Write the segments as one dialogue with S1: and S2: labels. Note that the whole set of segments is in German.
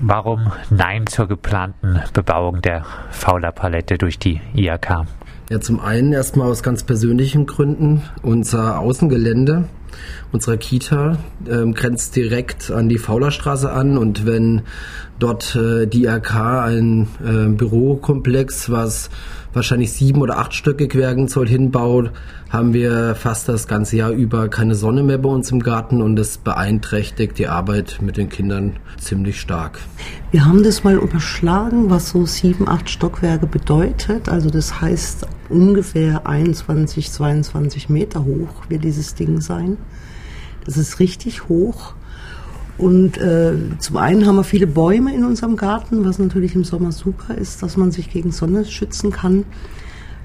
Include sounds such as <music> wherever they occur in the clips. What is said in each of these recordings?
S1: Warum Nein zur geplanten Bebauung der Fauler-Palette durch die IAK?
S2: Ja, zum einen erstmal aus ganz persönlichen Gründen. Unser Außengelände unserer Kita ähm, grenzt direkt an die Faulerstraße an und wenn dort äh, die IAK ein äh, Bürokomplex, was wahrscheinlich sieben oder achtstöckig werden soll, hinbaut, haben wir fast das ganze Jahr über keine Sonne mehr bei uns im Garten und das beeinträchtigt die Arbeit mit den Kindern ziemlich stark.
S3: Wir haben das mal überschlagen, was so sieben, acht Stockwerke bedeutet. Also das heißt ungefähr 21, 22 Meter hoch wird dieses Ding sein. Das ist richtig hoch. Und äh, zum einen haben wir viele Bäume in unserem Garten, was natürlich im Sommer super ist, dass man sich gegen Sonne schützen kann.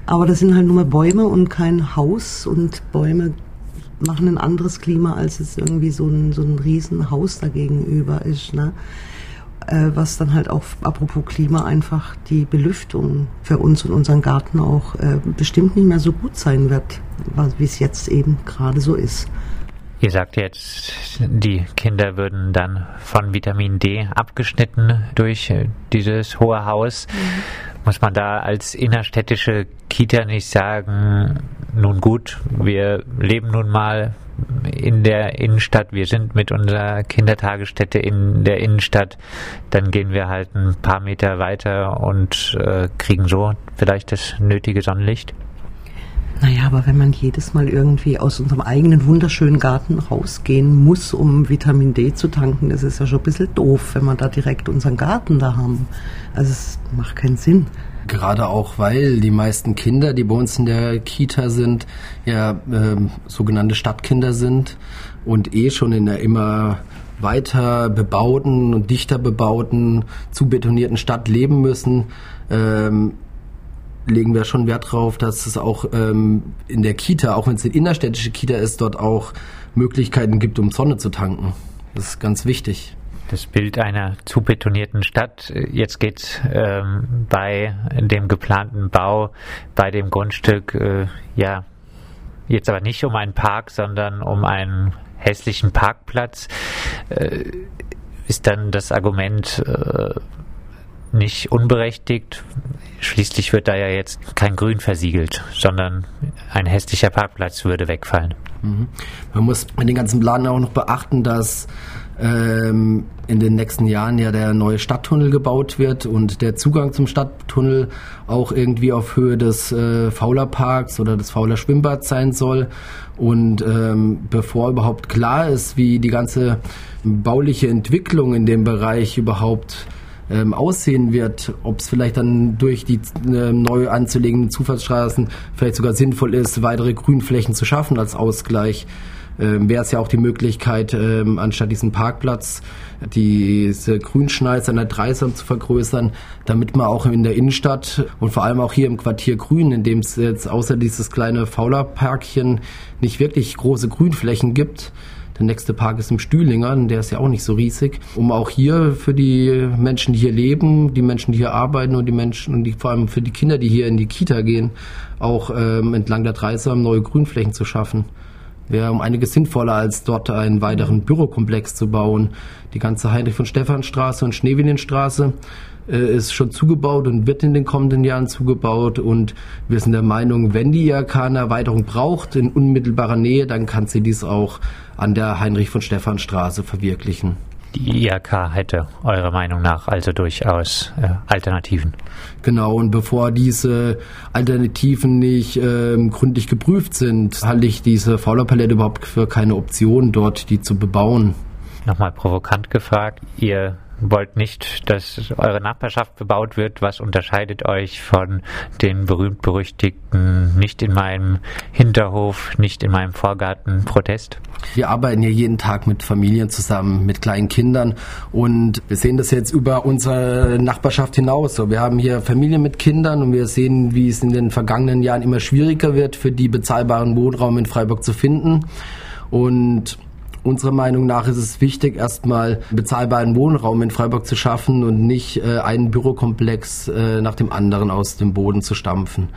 S3: Aber das sind halt nur mal Bäume und kein Haus und Bäume machen ein anderes Klima, als es irgendwie so ein, so ein Riesenhaus dagegenüber ist. Ne? Äh, was dann halt auch, apropos Klima, einfach die Belüftung für uns und unseren Garten auch äh, bestimmt nicht mehr so gut sein wird, wie es jetzt eben gerade so ist.
S1: Ihr sagt jetzt, die Kinder würden dann von Vitamin D abgeschnitten durch äh, dieses hohe Haus. Mhm. Muss man da als innerstädtische Kita nicht sagen, nun gut, wir leben nun mal in der Innenstadt, wir sind mit unserer Kindertagesstätte in der Innenstadt, dann gehen wir halt ein paar Meter weiter und äh, kriegen so vielleicht das nötige Sonnenlicht?
S3: Naja, aber wenn man jedes Mal irgendwie aus unserem eigenen wunderschönen Garten rausgehen muss, um Vitamin D zu tanken, das ist ja schon ein bisschen doof, wenn wir da direkt unseren Garten da haben. Also es macht keinen Sinn.
S2: Gerade auch, weil die meisten Kinder, die bei uns in der Kita sind, ja äh, sogenannte Stadtkinder sind und eh schon in der immer weiter bebauten und dichter bebauten, zu betonierten Stadt leben müssen. Ähm, legen wir schon Wert drauf, dass es auch ähm, in der Kita, auch wenn es eine innerstädtische Kita ist, dort auch Möglichkeiten gibt, um Sonne zu tanken. Das ist ganz wichtig.
S1: Das Bild einer zu betonierten Stadt. Jetzt geht ähm, bei dem geplanten Bau, bei dem Grundstück, äh, ja, jetzt aber nicht um einen Park, sondern um einen hässlichen Parkplatz. Äh, ist dann das Argument, äh, nicht unberechtigt. Schließlich wird da ja jetzt kein Grün versiegelt, sondern ein hässlicher Parkplatz würde wegfallen.
S2: Mhm. Man muss in den ganzen Plan auch noch beachten, dass ähm, in den nächsten Jahren ja der neue Stadttunnel gebaut wird und der Zugang zum Stadttunnel auch irgendwie auf Höhe des äh, Fauler oder des Fauler Schwimmbads sein soll. Und ähm, bevor überhaupt klar ist, wie die ganze bauliche Entwicklung in dem Bereich überhaupt ähm, aussehen wird, ob es vielleicht dann durch die äh, neu anzulegenden Zufahrtsstraßen vielleicht sogar sinnvoll ist, weitere Grünflächen zu schaffen als Ausgleich. Ähm, wäre es ja auch die Möglichkeit, ähm, anstatt diesen Parkplatz diese Grünschneize an der Dreisam zu vergrößern, damit man auch in der Innenstadt und vor allem auch hier im Quartier Grün, in dem es jetzt außer dieses kleine Faulerparkchen nicht wirklich große Grünflächen gibt, der nächste Park ist im Stühlinger, der ist ja auch nicht so riesig, um auch hier für die Menschen, die hier leben, die Menschen, die hier arbeiten und die Menschen und die, vor allem für die Kinder, die hier in die Kita gehen, auch ähm, entlang der Dreisam neue Grünflächen zu schaffen. Wäre um einiges sinnvoller, als dort einen weiteren Bürokomplex zu bauen. Die ganze Heinrich von Stephanstraße und Schneewinenstraße äh, ist schon zugebaut und wird in den kommenden Jahren zugebaut. Und wir sind der Meinung, wenn die IHK eine Erweiterung braucht in unmittelbarer Nähe, dann kann sie dies auch an der Heinrich von Stephan Straße verwirklichen.
S1: Die IHK hätte eurer Meinung nach also durchaus äh, Alternativen.
S2: Genau, und bevor diese Alternativen nicht äh, gründlich geprüft sind, halte ich diese Faulerpalette überhaupt für keine Option, dort die zu bebauen.
S1: Nochmal provokant gefragt, ihr wollt nicht, dass eure Nachbarschaft bebaut wird. Was unterscheidet euch von den berühmt-berüchtigten nicht in meinem Hinterhof, nicht in meinem Vorgarten Protest?
S2: Wir arbeiten hier jeden Tag mit Familien zusammen, mit kleinen Kindern und wir sehen das jetzt über unsere Nachbarschaft hinaus. Wir haben hier Familien mit Kindern und wir sehen, wie es in den vergangenen Jahren immer schwieriger wird, für die bezahlbaren Wohnraum in Freiburg zu finden. Und Unserer Meinung nach ist es wichtig, erstmal bezahlbaren Wohnraum in Freiburg zu schaffen und nicht äh, einen Bürokomplex äh, nach dem anderen aus dem Boden zu stampfen.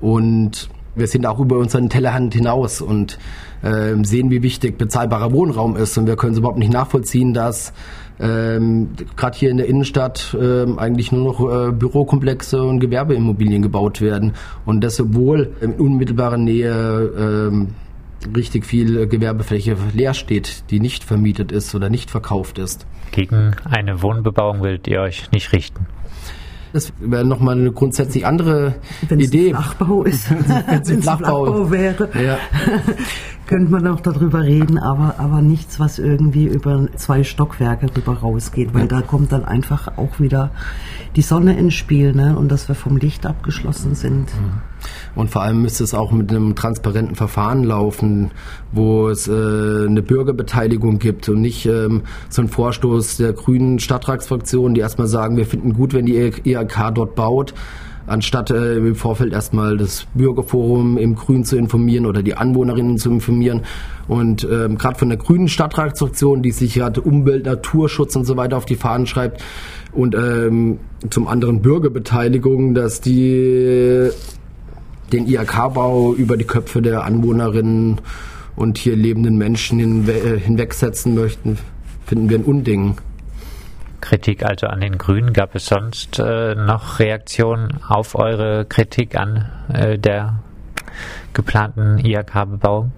S2: Und wir sind auch über unseren Tellerhand hinaus und äh, sehen, wie wichtig bezahlbarer Wohnraum ist. Und wir können es überhaupt nicht nachvollziehen, dass ähm, gerade hier in der Innenstadt ähm, eigentlich nur noch äh, Bürokomplexe und Gewerbeimmobilien gebaut werden. Und das sowohl in unmittelbarer Nähe ähm, richtig viel Gewerbefläche leer steht, die nicht vermietet ist oder nicht verkauft ist.
S1: Gegen eine Wohnbebauung willt ihr euch nicht richten.
S2: Das wäre nochmal eine grundsätzlich andere
S3: Wenn
S2: Idee.
S3: es ein Flachbau ist,
S2: Wenn es <laughs> ein Flachbau
S3: wäre,
S2: Ja.
S3: Könnte man auch darüber reden, aber, aber nichts, was irgendwie über zwei Stockwerke rüber rausgeht, weil da kommt dann einfach auch wieder die Sonne ins Spiel ne? und dass wir vom Licht abgeschlossen sind.
S2: Und vor allem müsste es auch mit einem transparenten Verfahren laufen, wo es äh, eine Bürgerbeteiligung gibt und nicht ähm, so ein Vorstoß der grünen Stadtratsfraktion, die erstmal sagen, wir finden gut, wenn die IHK dort baut, anstatt äh, im Vorfeld erstmal das Bürgerforum im Grün zu informieren oder die Anwohnerinnen zu informieren. Und ähm, gerade von der grünen Stadtratsfraktion, die sich ja Umwelt, Naturschutz und so weiter auf die Fahnen schreibt, und ähm, zum anderen Bürgerbeteiligung, dass die den IHK-Bau über die Köpfe der Anwohnerinnen und hier lebenden Menschen hinwe äh, hinwegsetzen möchten, finden wir ein Unding.
S1: Kritik also an den Grünen. Gab es sonst äh, noch Reaktionen auf eure Kritik an äh, der geplanten IHK-Bebauung?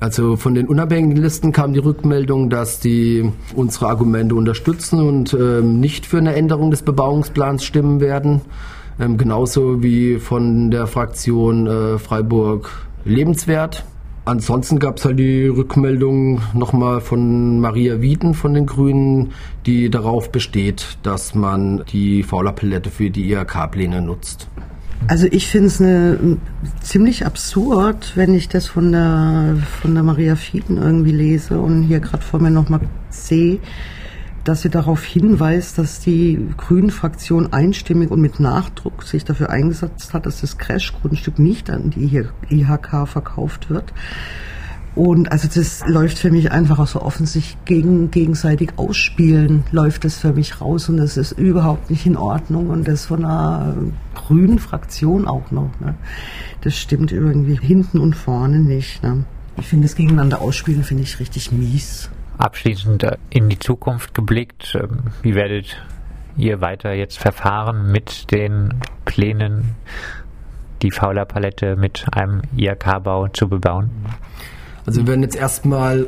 S2: Also von den unabhängigen Listen kam die Rückmeldung, dass die unsere Argumente unterstützen und ähm, nicht für eine Änderung des Bebauungsplans stimmen werden. Ähm, genauso wie von der Fraktion äh, Freiburg lebenswert. Ansonsten gab es halt die Rückmeldung nochmal von Maria Wieten von den Grünen, die darauf besteht, dass man die Faulerpalette für die IHK-Pläne nutzt.
S3: Also ich finde es eine, ziemlich absurd, wenn ich das von der, von der Maria Fieden irgendwie lese und hier gerade vor mir nochmal sehe, dass sie darauf hinweist, dass die Grünen-Fraktion einstimmig und mit Nachdruck sich dafür eingesetzt hat, dass das Crash-Grundstück nicht an die IHK verkauft wird. Und also das läuft für mich einfach auch so offensichtlich gegen, gegenseitig ausspielen, läuft das für mich raus und das ist überhaupt nicht in Ordnung und das von einer grünen Fraktion auch noch. Ne? Das stimmt irgendwie hinten und vorne nicht. Ne? Ich finde das gegeneinander ausspielen, finde ich richtig mies.
S1: Abschließend äh, in die Zukunft geblickt, äh, wie werdet ihr weiter jetzt verfahren mit den Plänen, die Fauler-Palette mit einem IHK-Bau zu bebauen?
S2: Also wir werden jetzt erstmal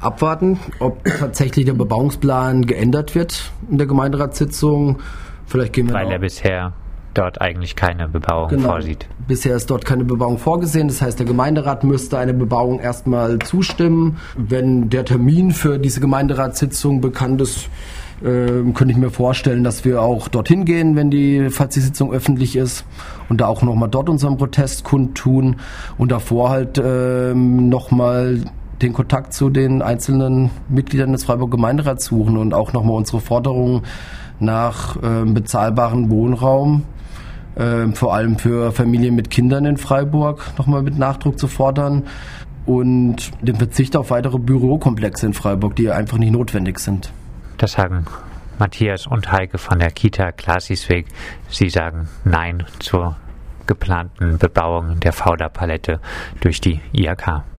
S2: abwarten, ob tatsächlich der Bebauungsplan geändert wird in der Gemeinderatssitzung. Vielleicht gehen wir
S1: Weil er bisher dort eigentlich keine Bebauung
S2: Genau.
S1: vorsieht.
S2: Bisher ist dort keine Bebauung vorgesehen. Das heißt, der Gemeinderat müsste eine Bebauung erstmal zustimmen. Wenn der Termin für diese Gemeinderatssitzung bekannt ist, ähm, könnte ich mir vorstellen, dass wir auch dorthin gehen, wenn die, falls die Sitzung öffentlich ist und da auch nochmal dort unseren Protest kundtun und davor halt ähm, nochmal den Kontakt zu den einzelnen Mitgliedern des Freiburg Gemeinderats suchen und auch nochmal unsere Forderungen nach ähm, bezahlbaren Wohnraum ähm, vor allem für Familien mit Kindern in Freiburg nochmal mit Nachdruck zu fordern und den Verzicht auf weitere Bürokomplexe in Freiburg, die einfach nicht notwendig sind.
S1: Das sagen Matthias und Heike von der Kita Klasisweg. Sie sagen Nein zur geplanten Bebauung der Fauder-Palette durch die IHK.